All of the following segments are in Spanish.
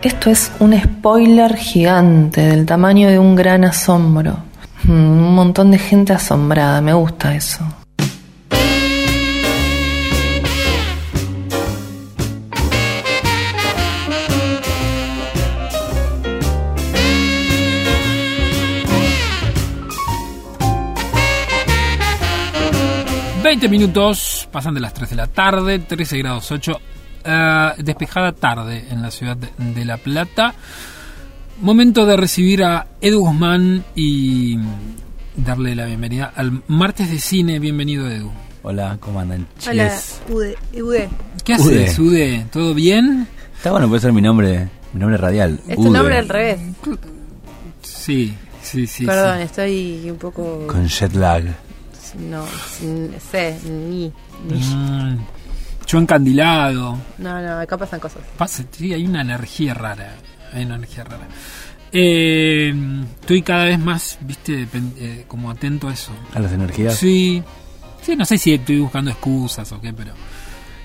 Esto es un spoiler gigante del tamaño de un gran asombro. Mm, Un montón de gente asombrada, me gusta eso. 20 minutos, pasan de las 3 de la tarde, 13 grados 8, eh, despejada tarde en la ciudad de, La Plata. Momento de recibir a Edu Guzmán y darle la bienvenida al martes de cine. Bienvenido, Edu. Hola, ¿cómo andan? Hola? Ude, Ude. ¿Qué haces, Ude? ¿Todo bien? Está bueno, puede ser mi nombre, mi nombre radial. Es tu nombre al revés. Sí, sí, sí. Perdón, sí. estoy un poco. Con jet lag. No, sé, ni. ni- Mm, yo encandilado. No, no, acá pasan cosas. Pasa, sí, hay una energía rara. Hay una energía rara. Eh, estoy cada vez más, viste, eh, como atento a eso. A las energías. Sí. Sí, no sé si estoy buscando excusas o qué, pero.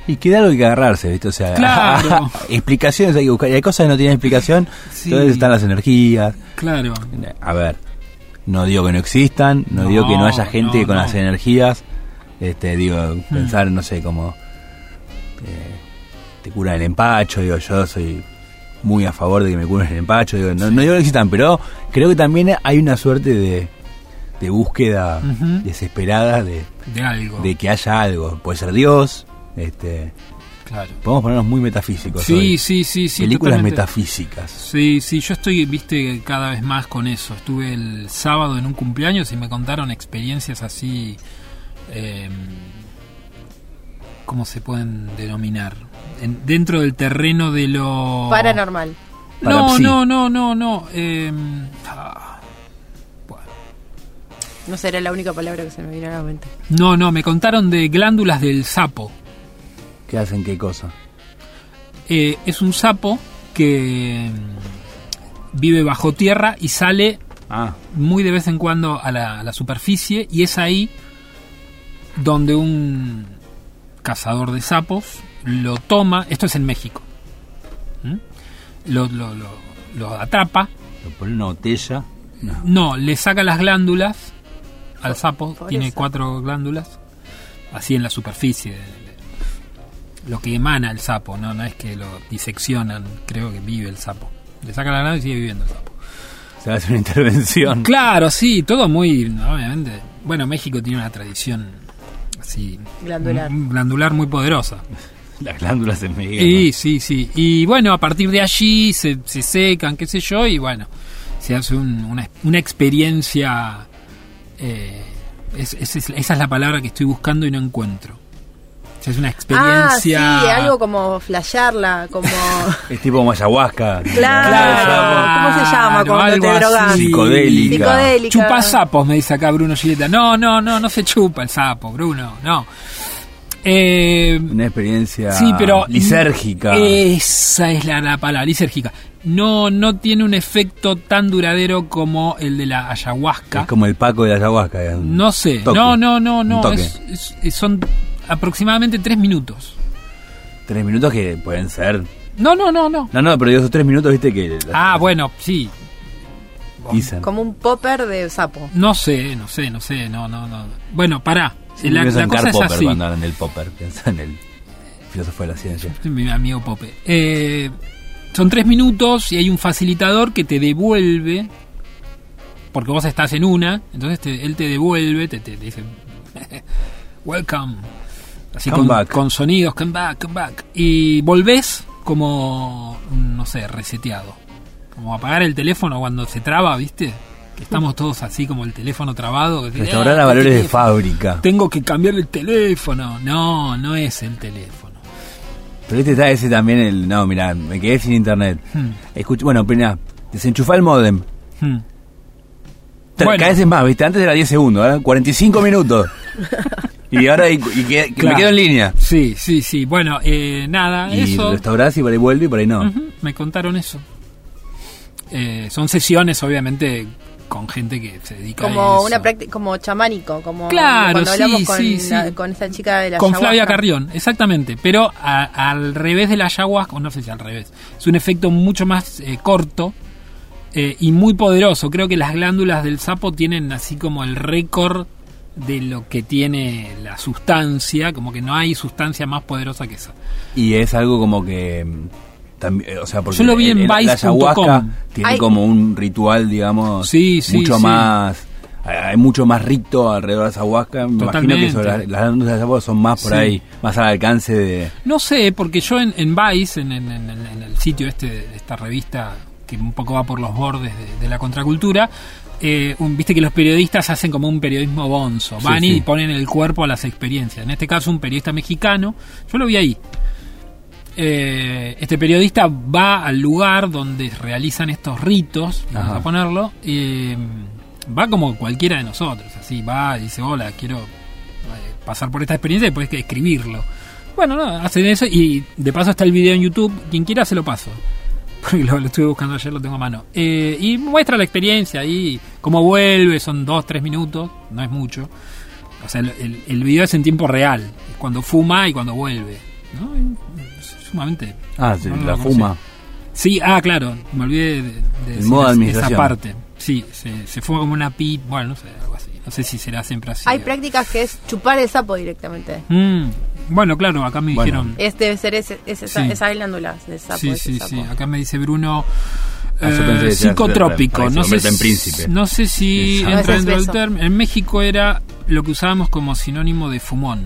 Y queda algo que agarrarse, ¿viste? O sea, Claro. explicaciones hay que buscar. Y hay cosas que no tienen explicación. Sí. Entonces están las energías. Claro. A ver, no digo que no existan, no, No, digo que no haya gente no, con no. las energías. Este, digo, pensar, no sé, como te cura el empacho, digo, yo soy muy a favor de que me curen el empacho, digo, no, no digo que existan, pero creo que también hay una suerte de, de búsqueda desesperada de, De algo. de que haya algo. Puede ser Dios, este, Claro. podemos ponernos muy metafísicos. Sí, hoy. sí, sí, sí. Películas totalmente. metafísicas. Sí, sí, yo estoy, viste, cada vez más con eso. Estuve el sábado en un cumpleaños y me contaron experiencias así. eh, ¿Cómo se pueden denominar? En- dentro del terreno de lo. Paranormal. No, no, no, no, no. eh, ah, bueno. No será la única palabra que se me viene a la mente. No, no, me contaron de glándulas del sapo. ¿Qué hacen qué cosa? Eh, es un sapo que mm, vive bajo tierra y sale Ah, muy de vez en cuando a la, a la superficie y es ahí donde un cazador de sapos lo toma, esto es en México, ¿Mm? lo, lo- lo- lo atrapa, lo pone en una botella. No. no, le saca las glándulas al sapo, por tiene eso. cuatro glándulas, así en la superficie, de- de- lo que emana el sapo, no, no es que lo diseccionan, creo que vive el sapo, le saca la glándula y sigue viviendo el sapo. Se hacer una intervención. Claro, sí, todo muy, obviamente. Bueno, México tiene una tradición así Glandular. glandular muy poderosa. Las glándulas en Miguel. Y sí, sí. Y bueno, a partir de allí se, se secan, qué sé yo, y bueno, se hace un- una, una experiencia. eh, es- es- es- esa es la palabra que estoy buscando y no encuentro. Hace una experiencia. Ah, sí, algo como flashearla, como. Es tipo como ayahuasca. Claro. ¿Cómo se llama cuando algo te drogas? Psicodélica. Psicodélica. Chupa sapos, me dice acá Bruno Gileta. No, no, no, no se chupa el sapo, Bruno, no. Eh, Una experiencia sí, pero. lisérgica. Esa es la, la palabra, lisérgica. No, no tiene un efecto tan duradero como el de la ayahuasca. Es como el Paco de la ayahuasca. No sé, toque. no, no, no, no. es- es- son aproximadamente tres minutos. Tres minutos que pueden ser. No, no, no, no. No, no, pero esos tres minutos, viste que. Ah, bueno, sí. Dicen. Como un popper de sapo. No sé, no sé, no sé, no, no, no. Bueno, pará. La, la en cosa es Popper así. cuando hablan del Popper. Piensa en el filósofo de la ciencia. Mi amigo Pope. Eh, son tres minutos y hay un facilitador que te devuelve. Porque vos estás en una, entonces te- él te devuelve, te, te- te dice Welcome. Así Come con, back. con sonidos, come back, come back. Y volvés como, no sé, reseteado. Como apagar el teléfono cuando se traba, ¿viste? Que estamos todos así como el teléfono trabado. que- Restaurar "Ah, a valores de teléfono". fábrica. Tengo que cambiar el teléfono. No, no es el teléfono. Pero este está ese también el. No, mira, me quedé sin internet. Hmm, bueno, primero, desenchufá el modem. hmm. Bueno. Cada vez es más, ¿viste? Antes era 10 segundos, ¿eh? 45 minutos. y ahora y, y que- que Claro. me quedo en línea. Sí, sí, sí. Bueno, eh, nada, Y eso. restaurás y por ahí vuelve y por ahí no. Me contaron eso. Eh, son sesiones, obviamente, con gente que se dedica a Como eso. una práctica, como chamánico, como Claro, cuando sí, hablamos con, sí, sí. la- con esa chica de la con Flavia. Carrión, exactamente, pero a- al revés de la ayahuasca, o no sé si al revés, es un efecto mucho más eh, corto eh, y muy poderoso. Creo que las glándulas del sapo tienen así como el récord de lo que tiene la sustancia, como que no hay sustancia más poderosa que esa. Y es algo como que. También, o sea, porque Yo lo vi en el- la ayahuasca tiene Ay. como un ritual, digamos, Sí, sí, mucho sí. más. Hay hay mucho más rito alrededor de la ayahuasca. Me imagino que eso, las, las de ayahuasca son más por Sí. ahí, más al alcance de. No sé, porque yo en, en Vice, en, en- en- en el sitio este, de esta revista que un poco va por los bordes de, de la contracultura, eh, un- viste que los periodistas hacen como un periodismo bonzo, Sí, van sí. y ponen el cuerpo a las experiencias. En este caso un periodista mexicano, yo lo vi ahí. Eh, este periodista va al lugar donde realizan estos ritos, vamos a ponerlo, eh, va como cualquiera de nosotros, así va y dice, hola, quiero eh, pasar por esta experiencia y que escribirlo. Bueno, no, hacen eso y de paso está el video en YouTube, quien quiera se lo paso. Porque lo, lo estuve buscando ayer, lo tengo a mano. Eh, y muestra la experiencia ahí, cómo vuelve, son dos, tres minutos, no es mucho. O sea, el, el- el video es en tiempo real, cuando fuma y cuando vuelve. ¿no? Sumamente... Ah, sí, no la fuma. Sí, ah, claro, me olvidé de, de decir modo de esa- esa parte. Sí, se, se fuma como una pip, bueno, no sé, algo así. No sé si será siempre así. Hay prácticas que es chupar el sapo directamente. Mm, bueno, claro, acá me Bueno. dijeron... Es, debe ser ese, ese- esa, Sí. esas glándulas del sapo. sí, sí, sapo. sí. Acá me dice Bruno. Ah, eh, psicotrópico. No sé, si- príncipe. no sé si Exacto. entra dentro del término. En México era lo que usábamos como sinónimo de fumón.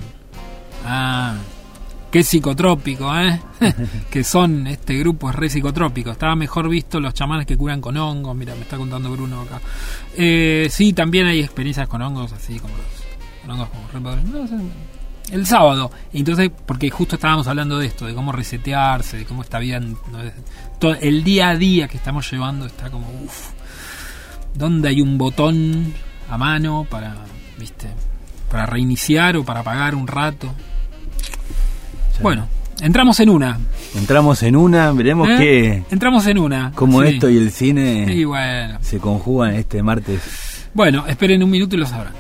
Ah, qué psicotrópico, ¿eh? que son este grupo es re psicotrópico. Estaba mejor visto los chamanes que curan con hongos. Mira, me está contando Bruno acá. Eh, sí, también hay experiencias con hongos así como los con hongos como re el sábado. Entonces, porque justo estábamos hablando de esto, de cómo resetearse, de cómo está bien. ¿no? Todo, el día a día que estamos llevando está como, uff. ¿Dónde hay un botón a mano para, viste, para reiniciar o para apagar un rato? Bueno, entramos en una. Entramos en una, veremos ¿eh? que Entramos en una. cómo Sí. esto y el cine bueno. se conjugan este martes. Bueno, esperen un minuto y lo sabrán.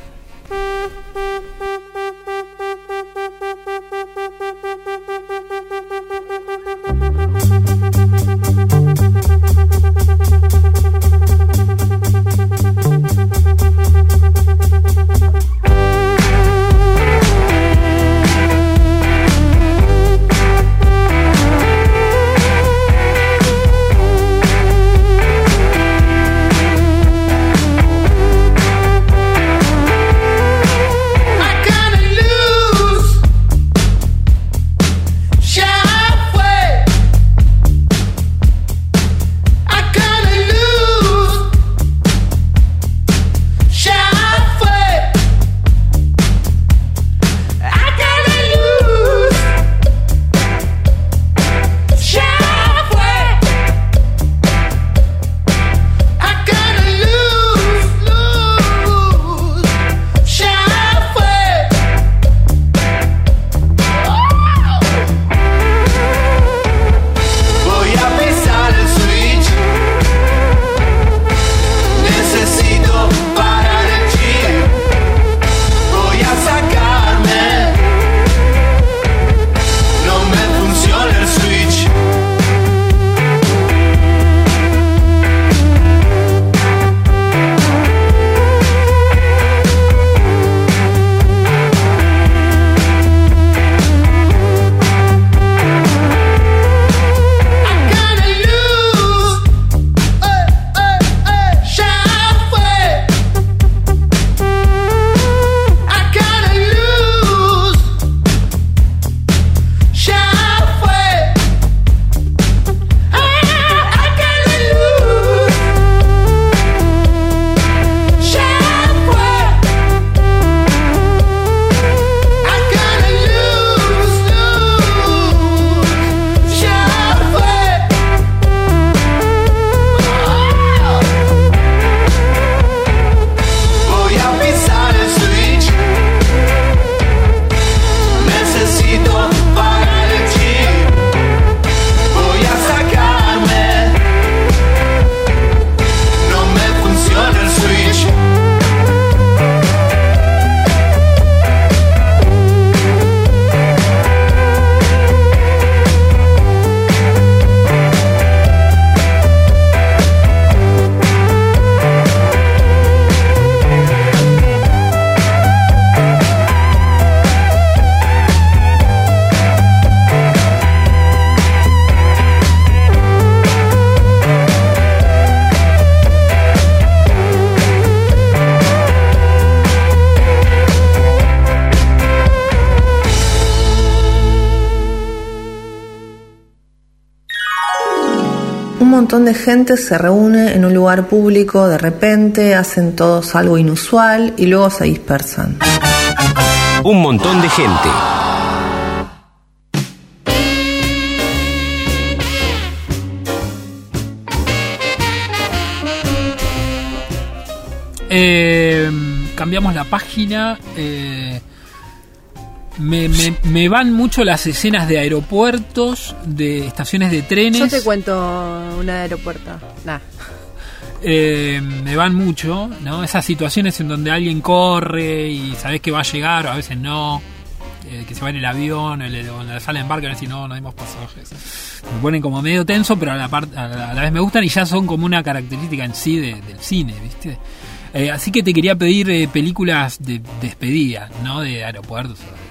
De gente se reúne en un lugar público, de repente hacen todos algo inusual y luego se dispersan. Un montón de gente. Eh, cambiamos la página. eh, me, me- me van mucho las escenas de aeropuertos, de estaciones de trenes. Yo te cuento una de aeropuerto. Nah. Eh, me van mucho, ¿no? Esas situaciones en donde alguien corre y sabes que va a llegar o a veces no. eh, que se va en el avión o en el- en la sala de embarque y no, no dimos pasajes. Me ponen como medio tenso, pero a la, par- a la, a la vez me gustan y ya son como una característica en sí de- del cine, ¿viste? Eh, así que te quería pedir eh, películas de despedida, no de aeropuertos. o-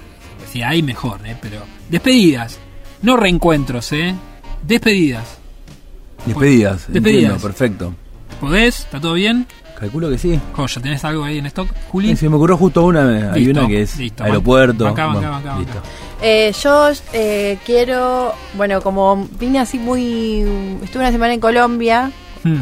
Si hay, mejor, ¿eh? Pero despedidas, no reencuentros, ¿eh? Despedidas. Despedidas. Despedidas. entiendo, perfecto. ¿Podés? ¿Está todo bien? Calculo que sí. Joya, ¿tenés algo ahí en stock? Juli. Eh, Se me ocurrió justo una, hay Listo, una que es listo. aeropuerto. Banca, banca, Bueno, banca, banca. listo. Eh, yo eh, quiero, bueno, como vine así muy, estuve una semana en Colombia, Hmm.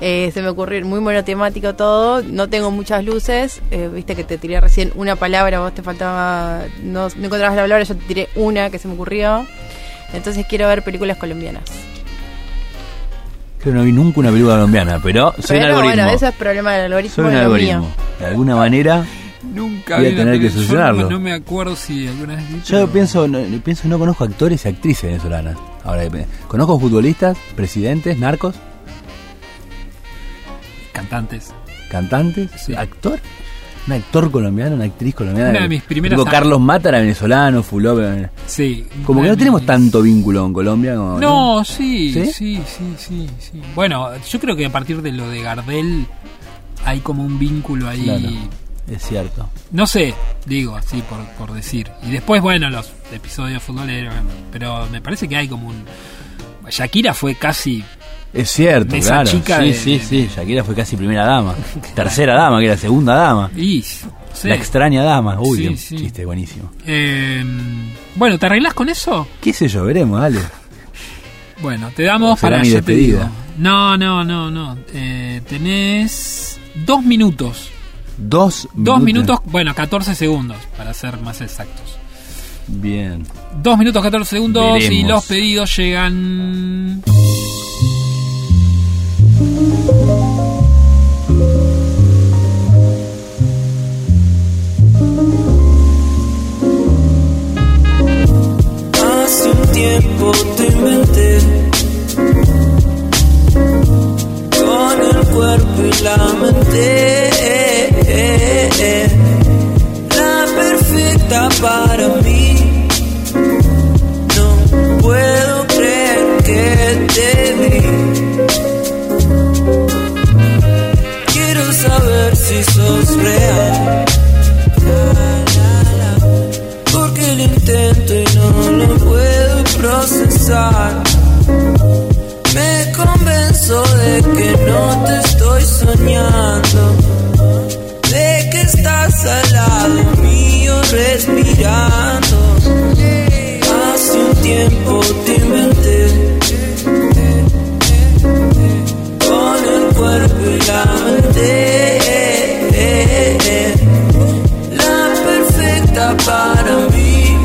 Eh, se me ocurrió muy monotemático todo, no tengo muchas luces, eh, viste que te tiré recién una palabra, vos te faltaba, no, no encontrabas la palabra, yo te tiré una que se me ocurrió, entonces quiero ver películas colombianas. Creo que no vi nunca una película colombiana, pero soy un Pero algoritmo. bueno, ese es problema del algoritmo, soy un no algoritmo. mío. De alguna manera, Nunca Voy a tener que solucionarlo. No, no me acuerdo si alguna vez vi, yo pero- pienso, no, pienso no conozco actores y actrices venezolanas. Ahora, depende. conozco futbolistas, presidentes, narcos, Cantantes. cantantes, Sí. actor. Un actor colombiano, una actriz colombiana. Una de mis primeras act- Carlos Mata era venezolano, era- Sí. Como que no tenemos mis- tanto vínculo con Colombia. Como, No, sí, ¿Sí? sí, sí, sí, sí, Bueno, yo creo que a partir de lo de Gardel hay como un vínculo ahí. Claro. Es cierto. No sé, digo así por, por decir. Y después, bueno, los episodios futboleros. Pero me parece que hay como un. Shakira fue casi. Es cierto, Esa claro. chica sí, de- sí, de- sí. Shakira fue casi primera dama. Tercera dama, que era segunda dama. Y. La extraña dama. Uy, Sí, qué sí. chiste buenísimo. Eh, bueno, ¿te arreglás con eso? ¿Qué sé yo? Veremos, dale. Bueno, te damos para mi despedida. No, no, no, no. Eh, tenés dos minutos. Dos, Dos minutos, bueno, 14 segundos, para ser más exactos. Bien. Dos minutos, 14 segundos y los pedidos llegan... tiempo te inventé con el cuerpo y la mente. La perfecta para mí. No puedo creer que te vi. Quiero saber si sos real. Me convenzo de que no te estoy soñando. De que estás al lado mío respirando. Hace un tiempo te inventé. Con el cuerpo y la mente. La perfecta para mí.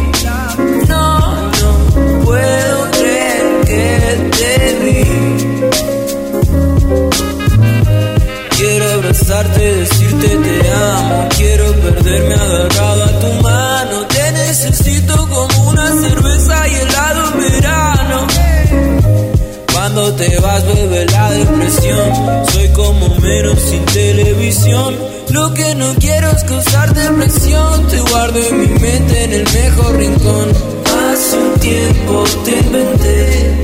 Perderme agarrado a tu mano. Te necesito como una cerveza y helado verano. Cuando te vas bebe la depresión. Soy como menos sin televisión. Lo que no quiero es causar depresión. Te guardo en mi mente en el mejor rincón. Hace un tiempo te inventé.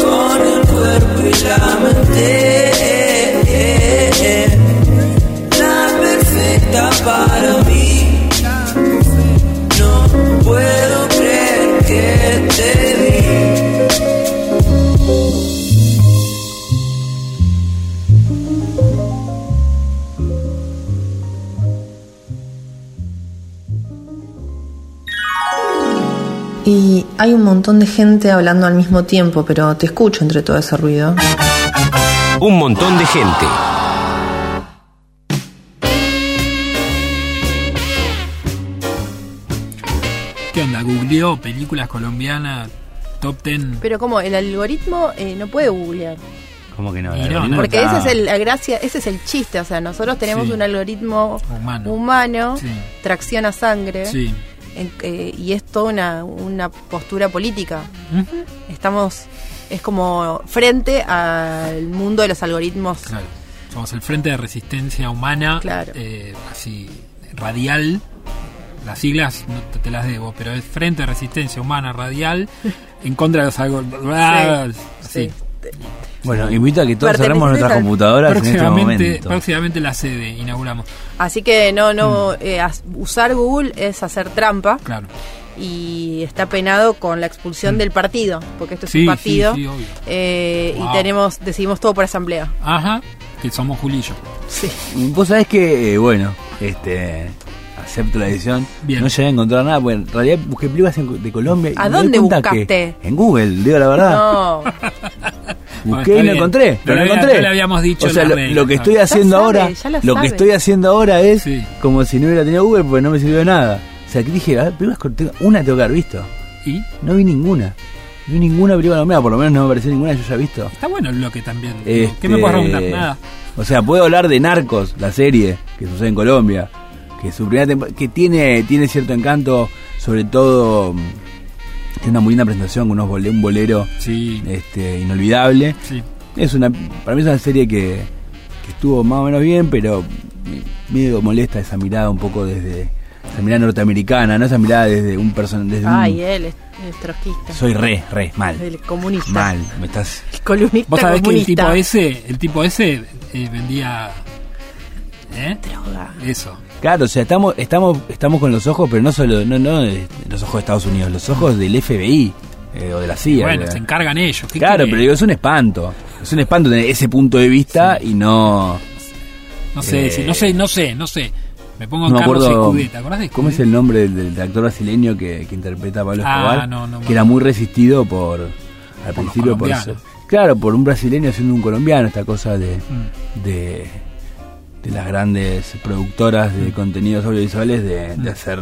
Con el cuerpo y la mente hay un montón de gente hablando al mismo tiempo, pero te escucho entre todo ese ruido. Un montón de gente. ¿Qué onda? ¿Googleó películas colombianas top 10? Pero como el algoritmo eh, no puede googlear. ¿Cómo que no? Porque ese es el, la gracia, ese es el chiste. O sea, nosotros tenemos Sí. un algoritmo Humano. humano, Sí. tracciona sangre, Sí. En- eh, y es toda una, una postura política. Estamos, es como frente al mundo de los algoritmos. Claro. Somos el Frente de Resistencia Humana, Claro. eh, así, radial. Las siglas no te, te las debo, pero es Frente de Resistencia Humana Radial en contra de los algoritmos. Sí. Bueno, invito a que todos cerremos nuestras al- computadoras en este Próximamente, momento. próximamente la sede inauguramos. Así que no, Mm. no, eh, as- usar Google es hacer trampa Claro. y está penado con la expulsión del partido, porque esto es Mm. Sí, un partido. sí, obvio. eh, Wow. Y tenemos, decidimos todo por asamblea. Ajá, que somos Julillo. Sí. Vos sabés que, eh, bueno, este acepto la edición. Bien. No llegué a encontrar nada. Bueno, en realidad busqué películas en- de Colombia. y ¿A dónde buscaste? en Google, digo la verdad. No, Busqué y no encontré, pero No encontré. le habíamos dicho O sea, lo, lo que estoy haciendo sabe, ahora, ya lo que estoy haciendo ahora es Sí. como si no hubiera tenido Google, porque no me sirvió de nada. O sea, que dije, a ver, películas con- tengo- una tengo que haber visto. Y No vi ninguna. No vi ninguna película colombiana, por lo menos no me pareció ninguna que yo haya visto. está bueno el bloque también. Este, ¿Qué me puedes preguntar? Nada. O sea, puedo hablar de Narcos, la serie que sucede en Colombia, que su primera que tiene tiene cierto encanto, sobre todo mm, tiene una muy linda presentación con unos bole- un bolero Sí, este inolvidable. sí. Es una para mí es una serie que, que estuvo más o menos bien, pero me- medio molesta esa mirada un poco desde esa mirada norteamericana, no esa mirada desde un person desde un- ay, él es, es trotskista. soy re, re mal. el comunista. Mal, me estás El columnista Vos sabés que el comunista. tipo ese, el tipo ese eh, vendía ¿eh? Droga. Eso. Claro, o sea, estamos, estamos, estamos con los ojos, pero no solo, no, no los ojos de Estados Unidos, los ojos del FBI eh, o de la CIA. bueno, se encargan ellos. ¿qué claro, quiere? pero digo, es un espanto. Es un espanto tener ese punto de vista y no. no sé, eh, no sé, no sé, no sé. Me pongo No en me Carlos acuerdo. ¿te acordás de ¿Cómo es el nombre del, del actor brasileño que, que interpreta a Pablo Ah, Escobar? no, no que era muy resistido por. Al Por principio por Claro, por un brasileño siendo un colombiano, esta cosa de. Mm. de, de las grandes productoras de contenidos audiovisuales de, Mm. de hacer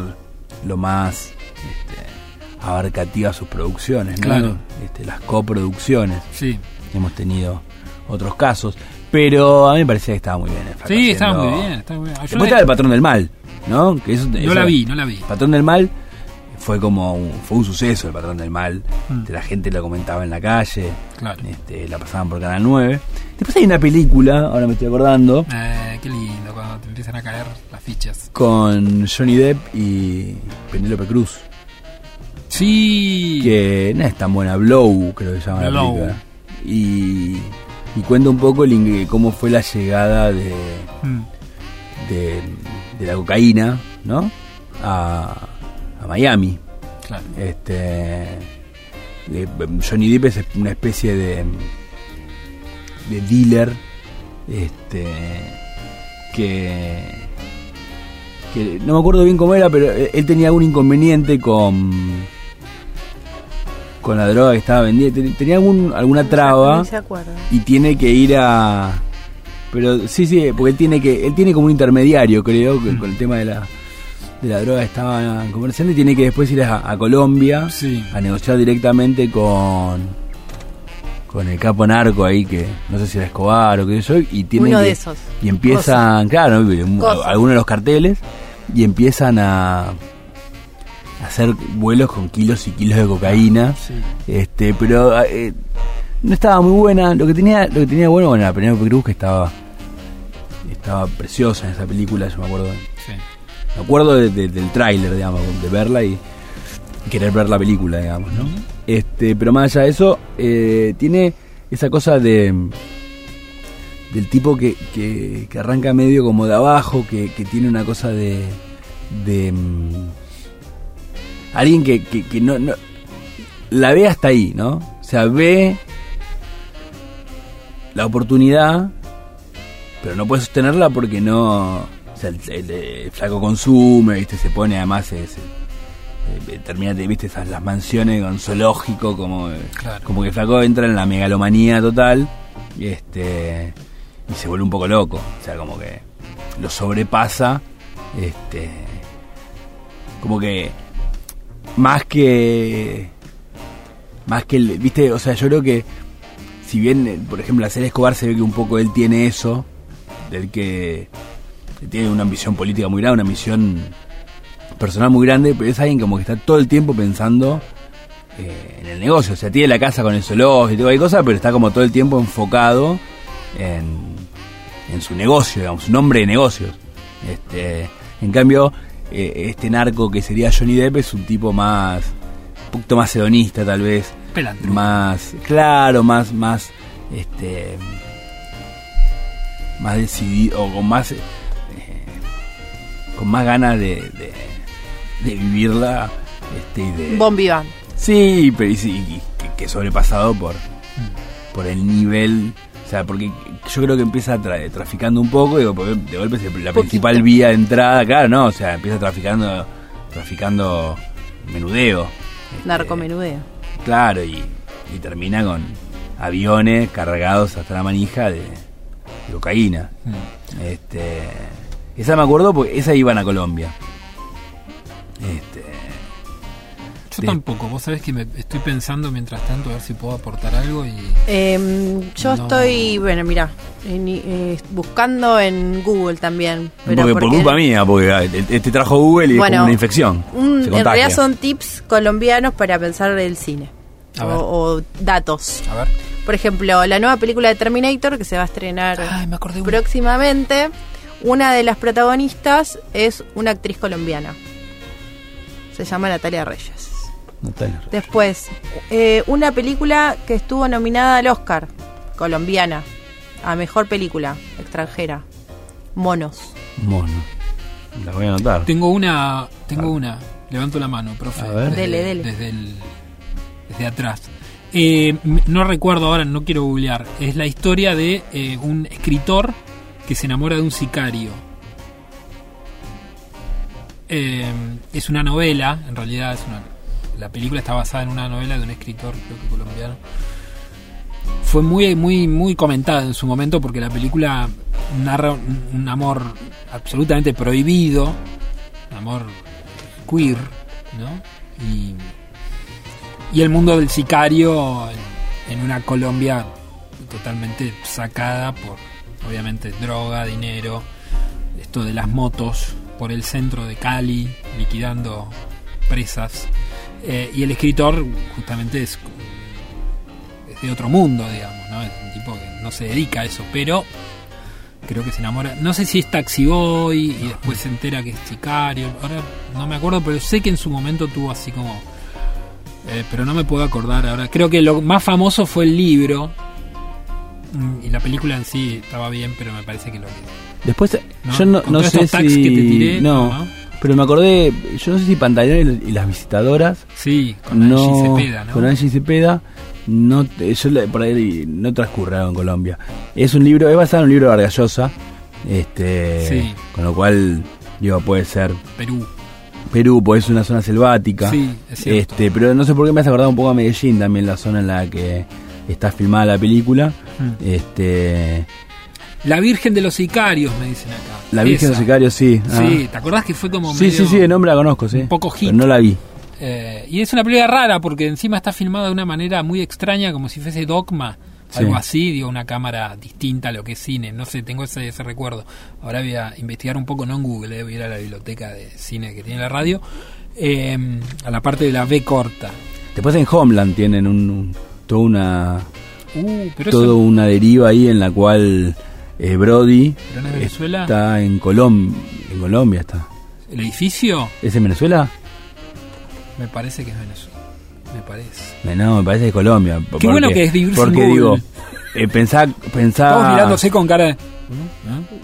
lo más este, abarcativa sus producciones, ¿no? Claro. Este, las coproducciones. Sí, Hemos tenido otros casos, pero a mí me parecía que estaba muy bien. el Flaco sí, estaba muy bien. Estaba muy bien. Después estaba el patrón del mal, ¿no? Que eso, no eso- la vi, no la vi. Patrón del mal fue como un, fue un suceso el patrón del mal. Mm. La gente lo comentaba en la calle, Claro. este, la pasaban por Canal 9. Después hay una película, ahora me estoy acordando, Eh, qué lindo cuando te empiezan a caer las fichas. con Johnny Depp y Penélope Cruz. Sí. Que no es tan buena, Blow, creo que se llama la película. Y, y cuenta un poco el cómo fue la llegada de, Mm. de, de la cocaína, ¿no? A Miami. Claro. Este Johnny Depp es una especie de de dealer este que que no me acuerdo bien cómo era pero él él tenía algún inconveniente con con la droga que estaba vendiendo Ten- tenía algún, alguna traba No se acuerda. y tiene que ir a pero sí sí porque él tiene que él tiene como un intermediario creo que Mm. con el tema de la de la droga estaba comerciando y tiene que después ir a, a Colombia Sí. a negociar directamente con con el capo narco ahí que no sé si era Escobar o qué sé yo y tiene Uno que- de esos. y empiezan claro algunos de los carteles y empiezan a hacer vuelos con kilos y kilos de cocaína Sí. este, pero eh, no estaba muy buena. Lo que tenía, lo que tenía bueno, bueno, la Penélope Cruz que estaba estaba preciosa en esa película, yo me acuerdo. Sí. Me acuerdo de- de- del tráiler, digamos, de verla y querer ver la película, digamos, ¿no? Este, pero más allá de eso, eh, tiene esa cosa de del tipo que, que, que arranca medio como de abajo, que, que tiene una cosa de de mm, alguien que, que, no, no la ve hasta ahí, ¿no? O sea, ve la oportunidad, pero no puede sostenerla porque no. O sea, el, el- el flaco consume, ¿viste? Se pone además. Se, se- eh, termina, te- viste, esas las mansiones con zoológico, como, eh, Claro. como que flaco entra en la megalomanía total y este y se vuelve un poco loco. O sea, como que lo sobrepasa. Este. Como que. Más que. Más que el. Viste, o sea, yo creo que. Si bien, eh, por ejemplo, la serie Escobar se ve que un poco él tiene eso. Del que. Tiene una ambición política muy grande, una ambición personal muy grande, pero es alguien como que está todo el tiempo pensando eh, en el negocio. O sea, tiene la casa con el zoológico y todo hay cosas, pero está como todo el tiempo enfocado en, en su negocio, digamos, su nombre de negocios. Este, en cambio, eh, este narco que sería Johnny Depp es un tipo más, un poquito más hedonista tal vez, Pelantro. más, claro, más, más, este, más decidido, o con más, con más ganas de, de, de vivirla, este, y de... Bon vivant. Sí, pero y que, que sobrepasado por, por el nivel. O sea, porque yo creo que empieza tra- traficando un poco y de de golpe es la principal vía de entrada, claro, ¿no? O sea, empieza traficando traficando menudeo. Este, Narcomenudeo. Claro, y, y termina con aviones cargados hasta la manija de, de cocaína. Mm. Este, esa me acuerdo porque esa iban a Colombia. Este, Yo de- tampoco, vos sabés que me estoy pensando mientras tanto a ver si puedo aportar algo y... Em, yo No. estoy, bueno, mira, eh, buscando en Google también. Pero porque por porque- culpa mía, porque ah, te, te trajo Google y Bueno, es como una infección. un- se en realidad son tips colombianos para pensar el cine. A ver. O, datos. A ver. Por ejemplo, la nueva película de Terminator que se va a estrenar Ay, me acordé de una. Una de las protagonistas es una actriz colombiana. Se llama Natalia Reyes. Natalia. Después, eh, una película que estuvo nominada al Oscar, colombiana, a mejor película extranjera, Monos. Mono. La voy a anotar. Tengo una, tengo una. Levanto la mano, profe. A ver. Desde, Dele, dele. Desde, el- desde atrás. Eh, no recuerdo ahora, no quiero googlear. Es la historia de eh, un escritor que se enamora de un sicario. Eh, es una novela, en realidad. La película está basada en una novela de un escritor, creo que colombiano. Fue muy, muy, muy comentada en su momento porque la película narra un, amor absolutamente prohibido, un amor queer, ¿no? Y, el mundo del sicario en una Colombia totalmente sacada por, obviamente, droga, dinero, esto de las motos por el centro de Cali, liquidando presas. Eh, y el escritor justamente es, de otro mundo, digamos, ¿no? Es un tipo que no se dedica a eso, pero creo que se enamora. No sé si es Taxi Boy y después se entera que es sicario. Ahora no me acuerdo, pero sé que en su momento tuvo así como. eh, pero no me puedo acordar ahora. Creo que lo más famoso fue el libro. Mm, Y la película en sí estaba bien, pero me parece que lo que. Después, ¿no? yo no, no sé si. que te tiré, no, ¿no? pero me acordé. Yo no sé si Pantaleón y las visitadoras. Sí, con no, Angie Cepeda, ¿no? Con Angie Cepeda. No, yo por ahí no transcurre algo en Colombia. Es un libro, es basado en un libro de Vargas Llosa, Este, Sí. Con lo cual, digo, puede ser Perú. Perú, pues es una zona selvática. Sí, es cierto. Este, pero no sé por qué me has acordado un poco a Medellín también, la zona en la que está filmada la película. Mm. Este, La Virgen de los Sicarios, me dicen acá. la Virgen de los. Sicarios, sí. Ah. Sí, ¿te acordás que fue como sí, medio- sí, sí, de nombre la conozco, sí. un poco hit. Pero no la vi. Eh, y es una película rara porque encima está filmada de una manera muy extraña, como si fuese Dogma, Sí. algo así, digo, una cámara distinta a lo que es cine. No sé, tengo ese, ese recuerdo. Ahora voy a investigar un poco, no en Google, eh, voy a ir a la biblioteca de cine que tiene la radio, eh, a la parte de la B corta. Después en Homeland tienen un, un- toda una Uh, pero toda eso, una deriva ahí en la cual eh, Brody ¿Pero no es Venezuela? está en Colombia, en Colombia está. el edificio, ¿Es en Venezuela? me parece que es Venezuela. Me parece. Eh, No, me parece de Colombia. Qué bueno que es vivir Porque digo, eh, pensá, pensá Estamos mirándose con cara de... ¿eh?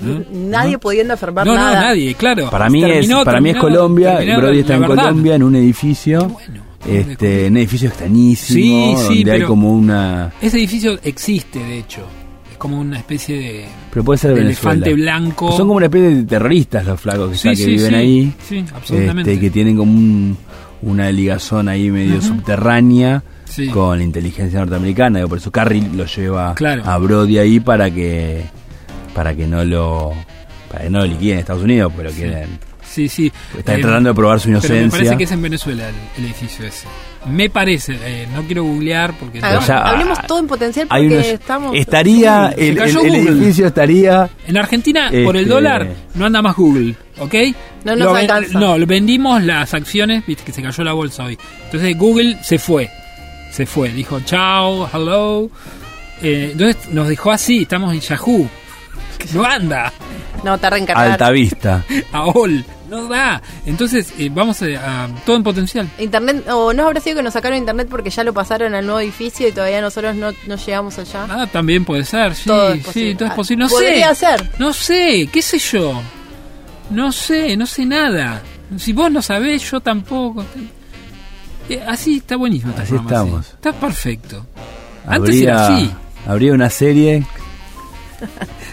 ¿eh? Nadie pudiendo afirmar No, no, nada. nadie, claro. para mí Terminó, es para mí es terminó, Colombia, terminó Brody está en verdad. Colombia en un edificio, Qué bueno. Este, un edificio extrañísimo, Sí, sí, donde hay como una Ese edificio existe, de hecho. Es como una especie de, pero puede ser de elefante blanco. Son como una especie de terroristas los flacos que, Sí, está- que viven ahí. Sí, absolutamente. Este, que tienen como un, una ligazón ahí medio subterránea Sí. con la inteligencia norteamericana. digo, por eso Carrie lo lleva Claro. a Brody ahí para que para que no lo para que no lo liquiden en Estados Unidos, pero quieren Sí, sí. están Eh, tratando de probar su Pero me inocencia. parece que es en Venezuela el, el edificio ese. Me parece, eh, no quiero googlear porque... Ya- hablemos todo en potencial porque unos- estamos. estaría Se el, cayó el- el edificio estaría En Argentina, por el Este- dólar, no anda más Google, ¿ok? No nos Lo alcanza. No, vendimos las acciones, viste que se cayó la bolsa hoy. Entonces Google se fue. Se fue, dijo chao, hello. Eh, entonces nos dejó así, estamos en Yahoo. No anda, No, tarda en cargar. Alta Vista. AOL, no da. Entonces eh, vamos a, a- todo en potencial. Internet, o no habrá sido que nos sacaron internet porque ya lo pasaron al nuevo edificio y todavía nosotros no, no llegamos allá. Ah, también puede ser, sí, Todo es sí, posible. todo es Ah, posible. No podría sé, ser. no sé, qué sé yo. No sé, no sé nada. Si vos no sabés, yo tampoco. Eh, así está buenísimo. este Así programa, estamos. Está perfecto. Antes era así. habría una serie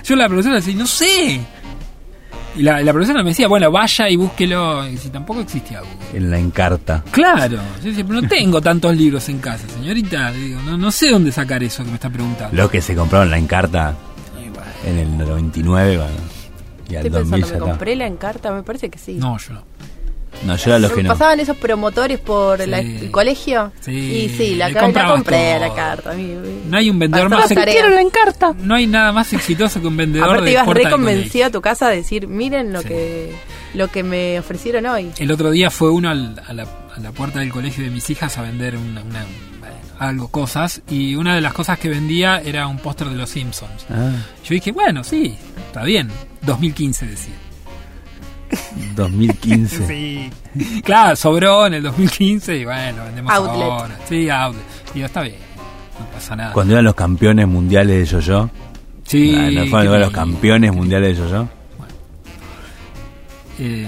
Yo la profesora decía, no sé. Y la, la profesora me decía, bueno, vaya y búsquelo. Y si tampoco existía Google. en la encarta. Claro, yo decía, pero no tengo tantos libros en casa, señorita. Digo, no, no sé dónde sacar eso que me está preguntando. Lo que se compraron en la encarta bueno, en el 99 bueno, y al Estoy 2000 pensando, ya ¿me compré la encarta? Me parece que sí. No, yo no. No, yo era los que no. ¿Pasaban esos promotores por Sí. la- el colegio? Sí, Y sí, la, la compré, todo. la carta. No hay un vendedor más las tareas. encarta. No hay nada más exitoso que un vendedor Aparte de ibas puerta re de convencido a tu casa a decir, miren lo Sí. que lo que me ofrecieron hoy. El otro día fue uno al- a, la, a la puerta del colegio de mis hijas a vender una, algo, cosas, y una de las cosas que vendía era un póster de los Simpsons. Ah, Yo dije, bueno, sí, está bien. 2015 decía. 2015. Sí. Claro, sobró en el 2015 y bueno, vendemos Outlet. ahora. Sí, outlet. Digo, está bien, no pasa nada. Cuando eran los campeones mundiales de yo-yo. Sí, Ah, no fueron los campeones mundiales de yo-yo. Eh,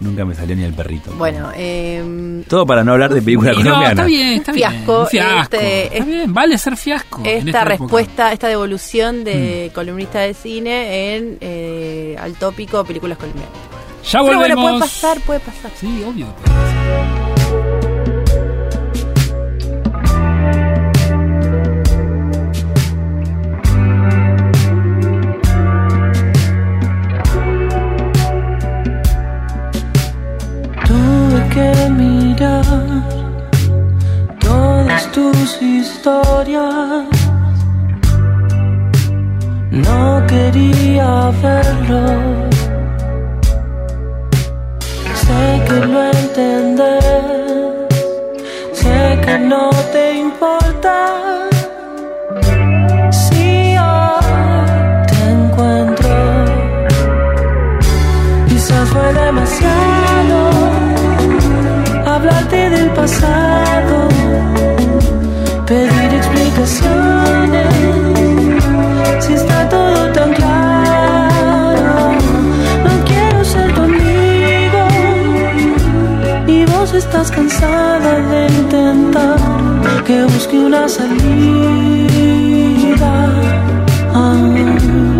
Nunca me salió ni el perrito. Bueno, eh, Todo para no hablar de película no, colombiana. está bien, está bien. Fiasco, este, está es- bien, vale ser fiasco. en esta época. respuesta, esta devolución de Mm. columnista de cine en eh, al tópico películas colombianas. Ya Pero volvemos. bueno, puede pasar, puede pasar. Sí, obvio. que puede pasar. Tus historias. No quería verlo. Sé que lo entendés. Sé que no te importa. Si hoy te encuentro. Quizás fue demasiado hablarte del pasado, Si está todo tan claro, no quiero ser tu amigo. Y vos estás cansada de intentar que busque una salida. Ah.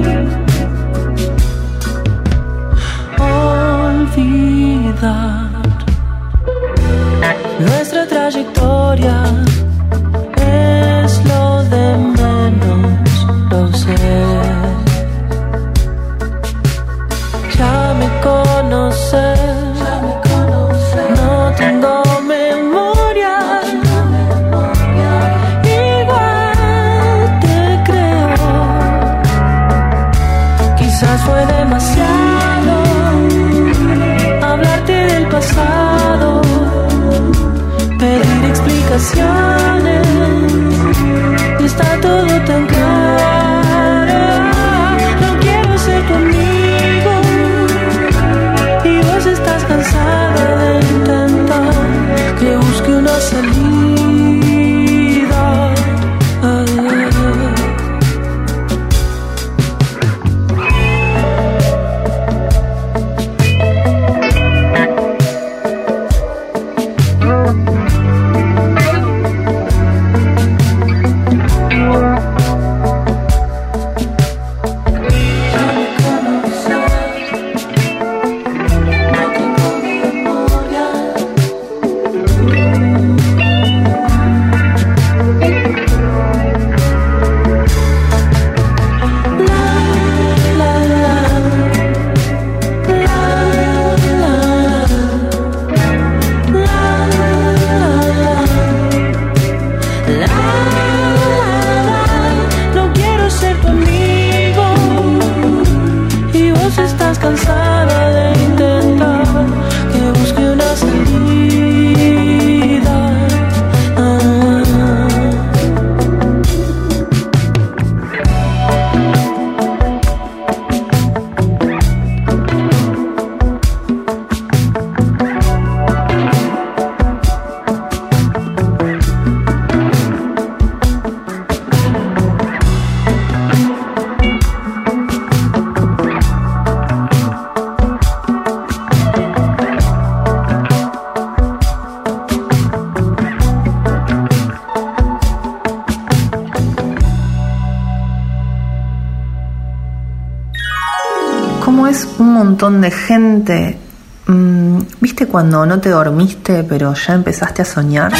Mm, ¿Viste cuando no te dormiste pero ya empezaste a soñar?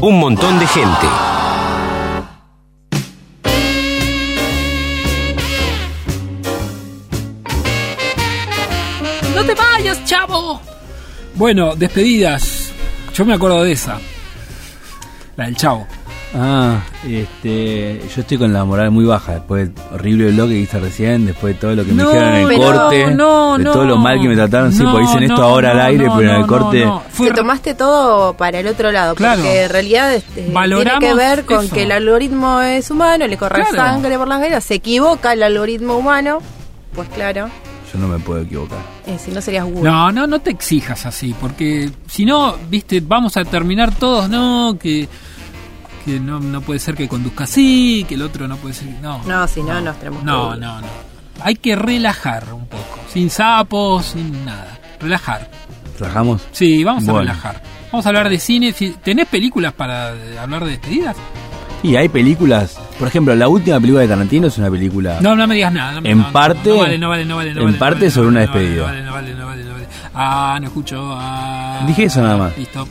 Un montón de gente. ¡No te vayas, chavo! Bueno, despedidas. Yo me acuerdo de esa. La del chavo. Ah, este, yo estoy con la moral muy baja después del horrible blog que hice recién, después de todo lo que me dijeron en el corte, no, de no. todo lo mal que me trataron, sí, porque dicen esto no, ahora al aire, no, pero en el corte no, no. Fue Te tomaste todo para el otro lado, Claro. porque en realidad este, tiene que ver con eso. que el algoritmo es humano, le corre Claro. sangre por las venas, se equivoca el algoritmo humano, pues claro, yo no me puedo equivocar. eh, si no serías Google. No, no, no te exijas así, porque si no, viste, vamos a terminar todos, no, que, que no, no puede ser que conduzca así, que el otro no puede ser. No, No, si no, nos tenemos que no, ir. no, no. Hay que relajar un poco, sin sapos, sin nada. Relajar. ¿Trabajamos? Sí, vamos a relajar. Vamos a hablar de cine. Si- ¿Tenés películas para hablar de despedidas? Y hay películas, por ejemplo, la última película de Tarantino es una película No, no me digas nada. no me- En no, parte- no vale, no vale, no vale, no en vale, parte no vale, sobre una despedida. No vale, no vale, no vale, no vale. Ah, no escucho. Ah, Dije eso nada más. Listo.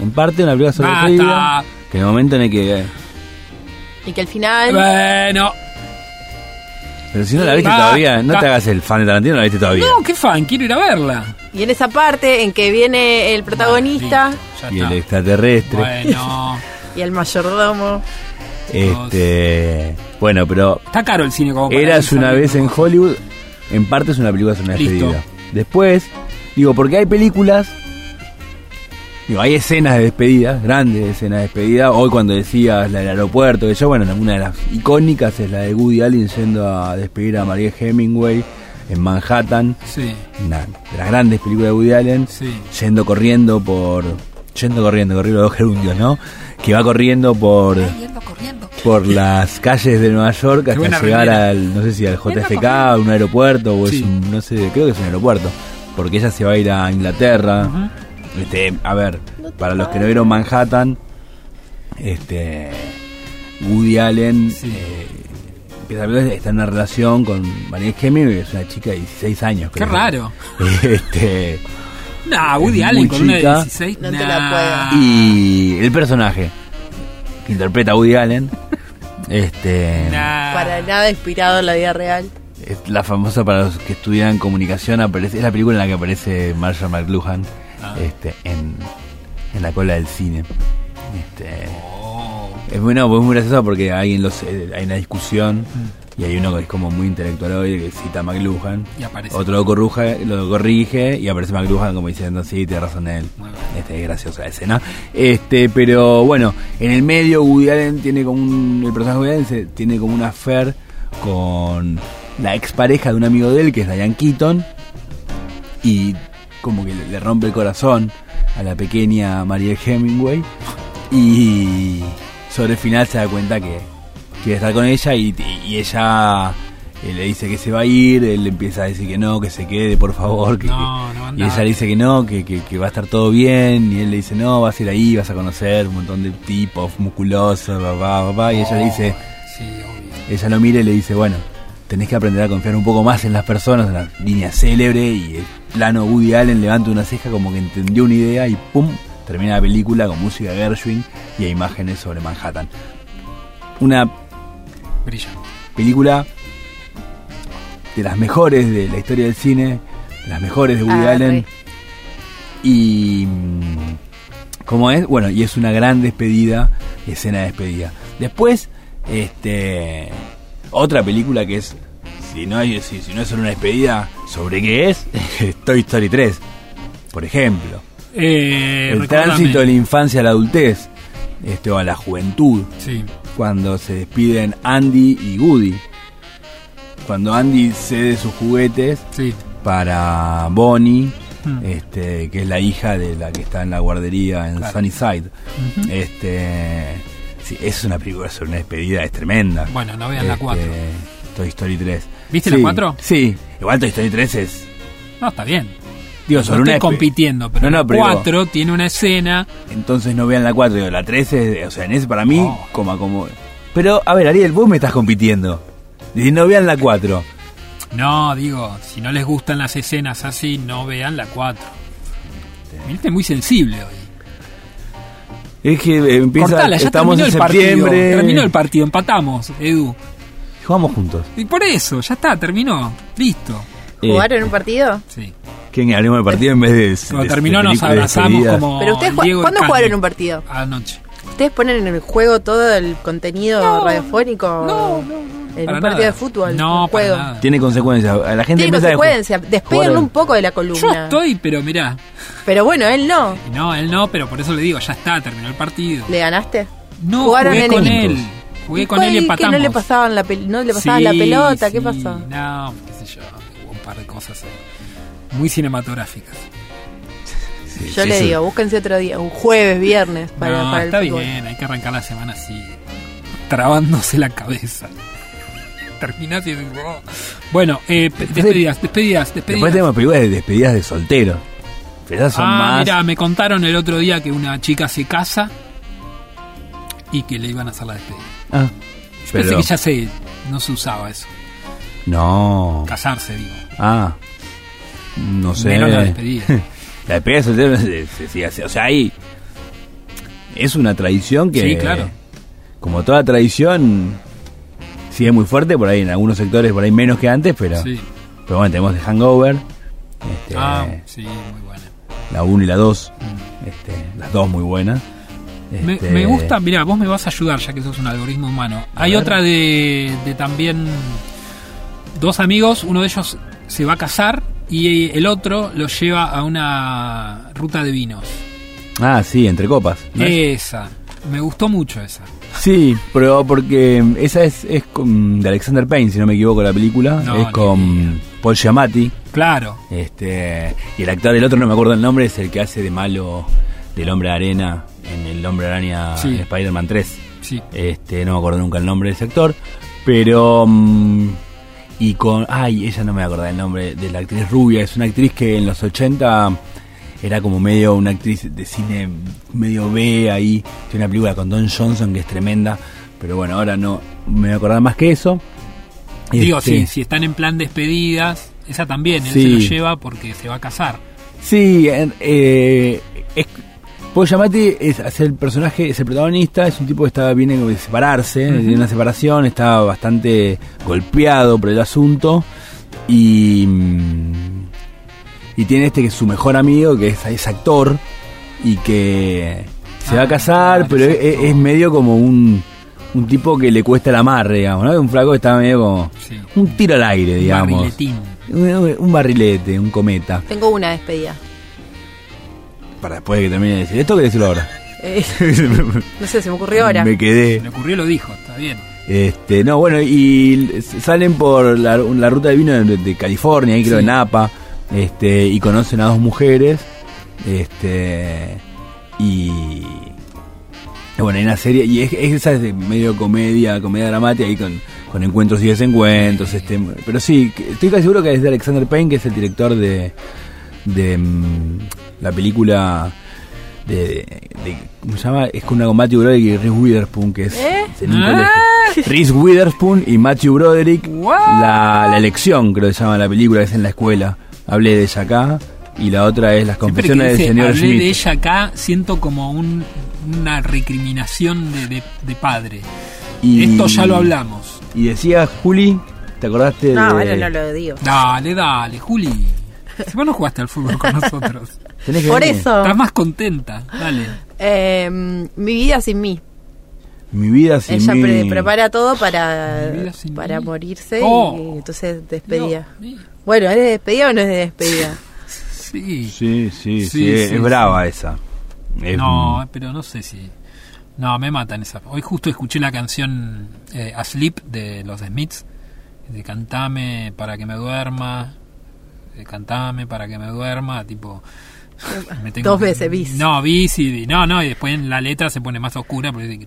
en parte una película sobre Basta. despedida, que en el momento en el que Y que al final, Bueno. pero si no la viste todavía, no te hagas el fan de Tarantino, no la viste todavía. No, qué fan, quiero ir a verla. y en esa parte en que viene el protagonista ya y el extraterrestre. Bueno, y el mayordomo, Este, bueno, pero está caro el cine como para Eras una vez en Hollywood, en parte es una película sobre una despedida. Después, digo, porque hay películas, digo, hay escenas de despedida, grandes escenas de despedida. Hoy cuando decías la del aeropuerto, que yo, bueno, una de las icónicas es la de Woody Allen yendo a despedir a María Hemingway en Manhattan, Sí, una de las grandes películas de Woody Allen, sí. yendo corriendo por... Yendo corriendo, corriendo los gerundios, ¿no? Que va corriendo por por las calles de Nueva York hasta llegar remera. al, no sé si al JFK, un aeropuerto, o Sí. es un, no sé, creo que es un aeropuerto, porque ella se va a ir a Inglaterra. Ujú. Este, a ver, para los que no vieron Manhattan, este, Woody Allen Sí. eh, empieza a ver, está en una relación con María Hemingway, que es una chica de 16 años. Qué creo. raro. Este, Nah, Woody Allen con una de chica. 16. No te la y el personaje que interpreta a Woody Allen, este, Nah. para nada inspirado en la vida real. Es la famosa para los que estudian comunicación, aparece, es la película en la que aparece Marshall McLuhan Ah. este, en, en la cola del cine. Este, Oh. es bueno, pues es muy gracioso porque hay, en los, eh, hay una discusión Mm. y hay uno que es como muy intelectual hoy que cita a McLuhan. Y aparece. Otro lo corrige, lo corrige y aparece McLuhan como diciendo, sí, tiene razón él. Este, es graciosa la escena. Este, pero bueno, en el medio Woody Allen tiene como un. El personaje Woody Allen se- tiene como una affair con la expareja de un amigo de él, que es Diane Keaton. Y como que le, le rompe el corazón a la pequeña María Hemingway. Y sobre el final se da cuenta que quiere estar con ella y, y ella eh, le dice que se va a ir, él le empieza a decir que no, que se quede, por favor. Que, No, que- no, y ella le dice que no, que, que- que va a estar todo bien. Y él le dice, no, vas a ir ahí, vas a conocer un montón de tipos musculosos, papá, papá. Y ella le dice, Sí, obvio. ella lo mira y le dice, bueno, tenés que aprender a confiar un poco más en las personas, una línea célebre. Y el plano Woody Allen levanta una ceja como que entendió una idea y pum, termina la película con música de Gershwin y hay imágenes sobre Manhattan. Una Brilla. película de las mejores de la historia del cine, de las mejores de Woody Ah, Allen. Y. mm, ¿Cómo es? Bueno, y es una gran despedida, escena de despedida. Después, este. Otra película que es. Si no, hay, si, si no es solo una despedida, ¿sobre qué es? Toy Story 3, por ejemplo. Eh, El recordame. tránsito de la infancia a la adultez, este, o a la juventud Sí. cuando se despiden Andy y Woody. Cuando Andy cede sus juguetes Sí. para Bonnie, Hmm. este, que es la hija de la que está en la guardería en Claro. Sunnyside. Este, sí, es una película sobre una despedida, es tremenda. Bueno, no vean la Este, 4. Toy Story 3. ¿Viste Sí, la 4? Sí, igual Toy Story 3 es. No, está bien. Digo, No sobre estoy una espe- compitiendo, pero No, no, la pero digo, 4 tiene una escena. Entonces no vean la 4, digo, la 3 es, o sea, en ese para mí, Oh. como como. Pero, a ver, Ariel, vos me estás compitiendo. Y no vean la 4. No, digo, si no les gustan las escenas así, no vean la 4. Viste, muy sensible hoy. Es que eh, empieza, Cortala, ya estamos terminó en el partido. septiembre. Terminó el partido, empatamos, Edu. Jugamos juntos. Y por eso, ya está, terminó. Listo. Eh, ¿Jugaron un partido? Sí. ¿Quién hablemos del partido en vez de. Cuando de- terminó de nos abrazamos como. Pero ustedes, Diego ¿cuándo Candy. jugaron un partido? Anoche. ¿Ustedes ponen en el juego todo el contenido No, radiofónico? no, no, En para un partido nada. de fútbol. No, un juego. para nada. Tiene consecuencias. A la gente Tiene consecuencias. Despéguenlo jugar- un poco de la Yo columna. estoy, pero mirá. Pero bueno, él no. No, él no, pero por eso le digo, ya está, terminó el partido. ¿Le ganaste? No, Jugaron jugué en con equipos. él. Jugué ¿Y con él y empatamos. que no le pasaban la, pel- no le pasaban la Sí, pelota? ¿Qué pasó? No, qué sé yo, hubo un par de cosas ahí. Muy cinematográficas. Sí, Yo sí, le sí. digo, búsquense otro día, un jueves, viernes, para, no, para el está fútbol. bien, hay que arrancar la semana así, trabándose la cabeza. Terminás y decís, "Oh". Bueno, eh, pe- despedidas, despedidas, despedidas. Después tenemos películas de despedidas de soltero. Pero esas son ah, más. mira, me contaron el otro día que una chica se casa y que le iban a hacer la despedida. Ah, Yo pero- pensé que ya se, no se usaba eso, No. casarse, digo. Ah. No sé. Menos la despedida. La despedida de soltero se- se sigue haciendo. O sea, ahí. Es una tradición que. Sí, claro. Como toda tradición. Sigue muy fuerte, por ahí en algunos sectores, por ahí menos que antes, pero. Sí. Pero bueno, tenemos The Hangover. este, Ah, sí, muy buena. La 1 y la 2. Este, las dos muy buenas. Me, Este, me gusta, mira, vos me vas a ayudar ya que sos un algoritmo humano. Hay ver. otra de, de también dos amigos, uno de ellos se va a casar y el otro lo lleva a una ruta de vinos. Ah, sí, entre copas. ¿no es? Esa, me gustó mucho esa. Sí, pero porque esa es, es con- de Alexander Payne, si no me equivoco, la película. No, es con Paul Giamatti. Claro, Este, y el actor, el otro no me acuerdo el nombre, es el que hace de malo del hombre arena en el hombre araña Sí. en Spider-Man 3. sí. Este, no me acuerdo nunca el nombre de ese actor. Pero. mm, y con. Ay, ella no me acuerdo el nombre de la actriz rubia. Es una actriz que en los 80 era como medio una actriz de cine medio B ahí. Tiene una película con Don Johnson que es tremenda. Pero bueno, ahora no me voy a acordar más que eso. Digo, Este, si, si están en plan despedidas, esa también, él Sí. se lo lleva porque se va a casar. Sí, eh, es, Paul Giamatti es, es el personaje, es el protagonista, es un tipo que está, viene de separarse, de una separación, está bastante golpeado por el asunto y, mm, y tiene este que es su mejor amigo, que es, es actor y que se va a Ah, casar, claro, pero es medio como un, un tipo que le cuesta el amarre, digamos, ¿no? Un flaco que está medio como Sí. un tiro al aire, digamos. Barriletín. Un, un barrilete, un cometa. Tengo una despedida. Para después de que termine de decir esto, que decirlo ahora. Eh, no sé, se me ocurrió ahora. Me quedé. Se le ocurrió y lo dijo, está bien. Este, no, bueno, y salen por la, la ruta de vino de, de California, ahí creo Sí. en Napa, este, y conocen a dos mujeres, este, y, bueno, hay una serie, y es, es esa es de medio comedia, comedia dramática, ahí con, con encuentros y desencuentros, este, pero sí, estoy casi seguro que es de Alexander Payne, que es el director de, de mm, la película de, de- ¿cómo se llama? Es con una con Matthew Broderick y Reese Witherspoon, que es ¿Eh? Ah. Reese Witherspoon y Matthew Broderick, la, la elección, creo que se llama la película, que es en la escuela. Hablé de ella acá, y la otra es Las confesiones del señor hablé Smith. de ella acá, siento como un- una recriminación de, de- de padre. Y- Esto ya lo hablamos. Y decía, Juli, ¿te acordaste No, de...? bueno, no lo digo. Dale, dale, Juli. Si vos no jugaste al fútbol con nosotros. Tenés que Por venir. eso, Estás más contenta. Dale. eh, mi vida sin mí. Mi vida sin Ella mí. pre- prepara todo para, para mí. morirse Oh. y entonces despedida. No, sí. Bueno, ¿es de despedida o no es de despedida? Sí. Sí, sí, sí, Sí, es, sí, es sí. brava esa. Es- No, pero no sé si. No, me matan esa. Hoy justo escuché la canción eh, Asleep de los Smiths. De cantame para que me duerma. De cantame para que me duerma. Tipo. me tengo Dos que- veces, bis. No, bis y. No, no, y después en la letra se pone más oscura. Porque que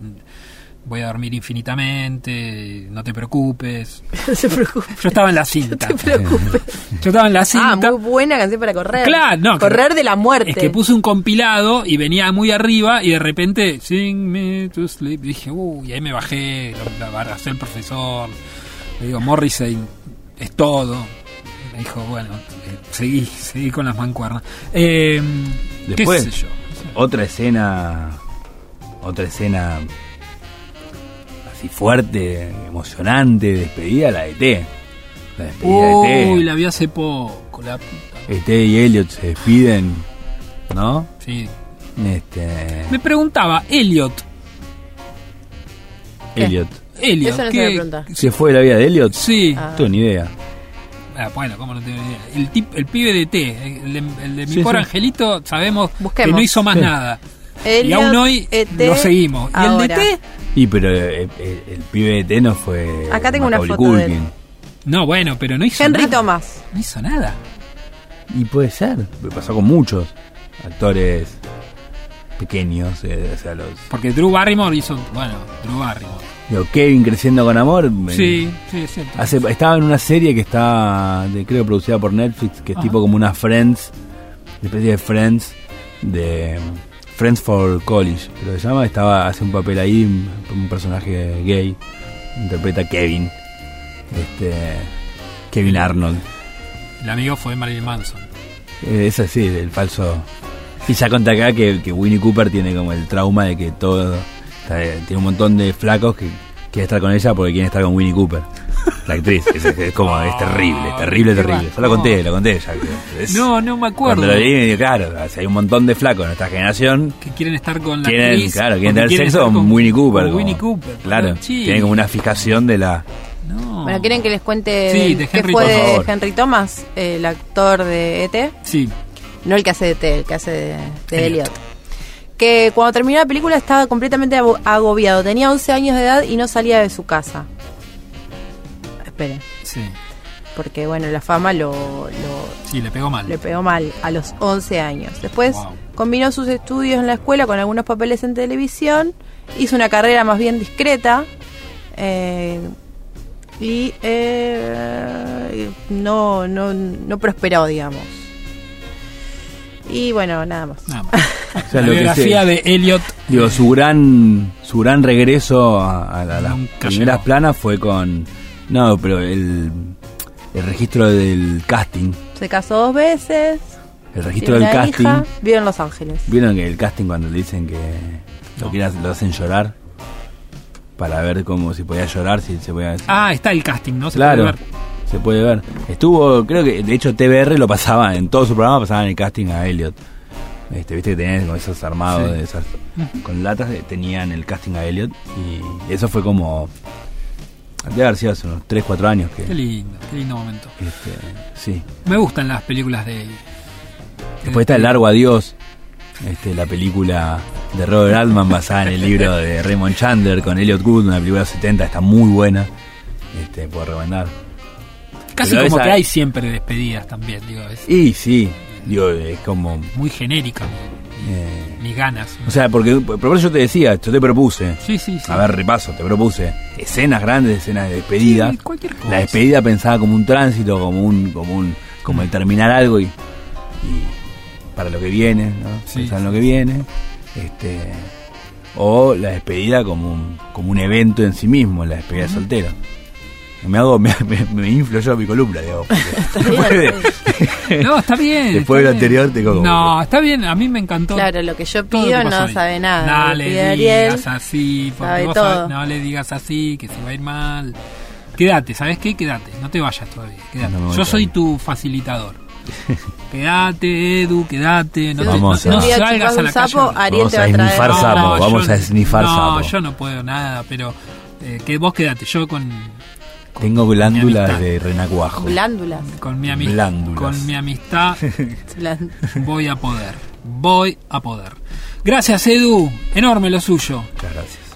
voy a dormir infinitamente. No te preocupes. No se preocupe. Yo estaba en la cinta. No te preocupes. Yo estaba en la Ah, cinta. muy buena canción para correr. Claro, no, Correr que- de la muerte. Es que puse un compilado y venía muy arriba y de repente, sing me to sleep. Dije, uy, y ahí me bajé, abrazó el profesor. Le digo, Morrissey es todo. Me dijo, bueno, eh, seguí, seguí con las mancuernas. Eh, Después, ¿Qué sé yo? otra escena, otra escena así fuerte, emocionante, despedida, la de T. La despedida de Uy, T. la vi hace poco. La puta. T y Elliot se despiden, ¿no? Sí. Este, Me preguntaba, Elliot. ¿Qué? Elliot. Elliot. Eso no se ¿qué-. ¿Se fue de la vida de Elliot? Sí. Ah. No tengo ni idea. Ah, bueno, ¿cómo no tengo idea? El, tip, el pibe de T, el de, el de mi Sí, pobre sí. angelito, sabemos Busquemos. que no hizo más Sí. nada. y Elliot, aún hoy E.T., lo seguimos. ¿Y el de T? Y pero eh, eh, el, pibe de T no fue. Acá tengo una foto de él. No, bueno, pero no hizo Henry nada. Thomas. No hizo nada. Y puede ser, me pasó con muchos actores pequeños, eh, o sea, los... Porque Drew Barrymore hizo. Bueno, Drew Barrymore. Digo, Kevin creciendo con amor. me- Sí, sí, es cierto. Hace, estaba en una serie que está, de- creo, producida por Netflix, que es Ajá. tipo como una Friends, una especie de Friends, de Friends for College, pero se llama, estaba, hace un papel ahí, un, un personaje gay, interpreta a Kevin, este, Kevin Arnold. El amigo fue Marilyn Manson. Eh, Es así, el falso. Y ya conté acá que, que Winnie Cooper tiene como el trauma de que todo. está- tiene un montón de flacos que quieren estar con ella porque quieren estar con Winnie Cooper. La actriz. Es, es como, es terrible, terrible, terrible. Yo lo conté, lo conté ya. que es- No, no me acuerdo. Cuando lo leí, me digo, claro, o sea, hay un montón de flacos en nuestra generación. Que quieren estar con la Quieren, actriz. claro, quieren tener sexo estar con, Winnie Cooper. con como- Winnie Cooper. Claro, tienen como una fijación de la. No. Bueno, ¿quieren que les cuente Sí, de qué Henry fue. Por de favor. Henry Thomas, el actor de E.T.? Sí. No el que hace de T, el que hace de, de Elliot. Elliot. Que cuando terminó la película estaba completamente agobiado. Tenía 11 años de edad y no salía de su casa. Sí. porque bueno, la fama lo, lo- Sí, le pegó mal. le pegó mal a los 11 años. Después Wow. combinó sus estudios en la escuela con algunos papeles en televisión. Hizo una carrera más bien discreta. eh, y eh, no, no, no prosperó, digamos. Y bueno, nada más. Nada más. O sea, la biografía de Elliot. Digo, su gran, su gran regreso a, a la- las Nunca primeras llegó. planas fue con. No, pero el, el registro del casting. Se casó dos veces. El registro del casting. hija, vive en Los Ángeles. ¿Vieron que el casting cuando le dicen que lo, quieren- lo hacen llorar? Para ver cómo si podía llorar, si se podía. Ah, está el casting, ¿no? Se claro, puede ver. se puede ver. Estuvo, creo que de hecho TBR lo pasaba, en todo su programa pasaban el casting a Elliot. Este, viste que tenían como esos armados Sí. de esas con latas, eh, tenían el casting a Elliot y eso fue como debe haber sido hace unos 3, 4 años que Qué lindo, qué lindo momento. este, sí. Me gustan las películas de. Después está El Largo Adiós, este, la película de Robert Altman basada en el libro de Raymond Chandler con Elliot Gould, una película de los 70, está muy buena. Este, puedo recomendar. Casi Pero como esa- que hay siempre despedidas también, digo, es Y sí, digo, es como. muy genérica. Eh, Mis ganas. o sea, porque por eso yo te decía, yo te propuse. sí, sí, sí. A ver, repaso, te propuse escenas grandes, escenas de despedida. Sí, cualquier cosa. La despedida pensada como un tránsito, como un, como un, como el terminar algo y, y para lo que viene, ¿no? Sí, Pensar en lo que viene. Este o la despedida como un, como un evento en sí mismo, la despedida de soltero. Me hago, me, me, me inflo yo a mi columna, digamos. de- No, está bien. Después de está lo bien. anterior te como- No, está bien, a mí me encantó. Claro, lo que yo pido que no ahí. sabe nada. No le digas así, porque sabe vos sabés- no le digas así, que se va a ir mal. Quédate, ¿sabes qué? Quédate, no te vayas todavía. Quédate. No Yo soy tu facilitador. quédate, Edu, quédate. No, Si te, un día salgas a la calle. sapo, Ariel Vamos te va a traer. sapo, yo vamos a esnifar no, sapo. yo no puedo nada, pero eh, que vos quédate. Yo con, Tengo glándulas de renacuajo. Glándulas. con, mi, ami- Glándulas. con mi amistad voy a poder. Voy a poder. Gracias, Edu. Enorme lo suyo. Muchas gracias.